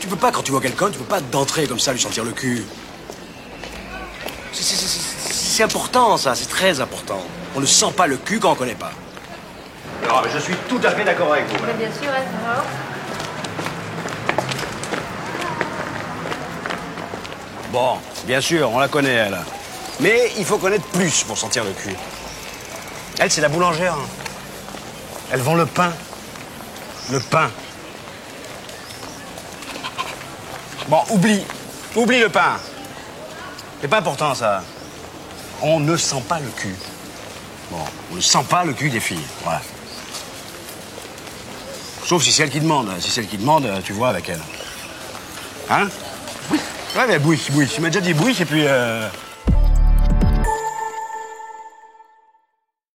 Tu peux pas, quand tu vois quelqu'un, tu peux pas d'entrer comme ça lui sentir le cul. C'est- important, ça, c'est très important. On ne sent pas le cul quand on connaît pas. Non, mais je suis tout à fait d'accord avec vous. Mais bien sûr, elle alors. Bon, bien sûr, on la connaît, elle. Mais il faut connaître plus pour sentir le cul. Elle, c'est la boulangère. hein. Elle vend le pain. Le pain. Bon, oublie. Oublie le pain. C'est pas important, ça. On ne sent pas le cul. Bon, on ne sent pas le cul des filles. Voilà. Sauf si c'est elle qui demande. Si c'est elle qui demande, tu vois avec elle. Hein? Ouais, mais bouille, bouille. Tu m'as déjà dit bouille, et puis... euh,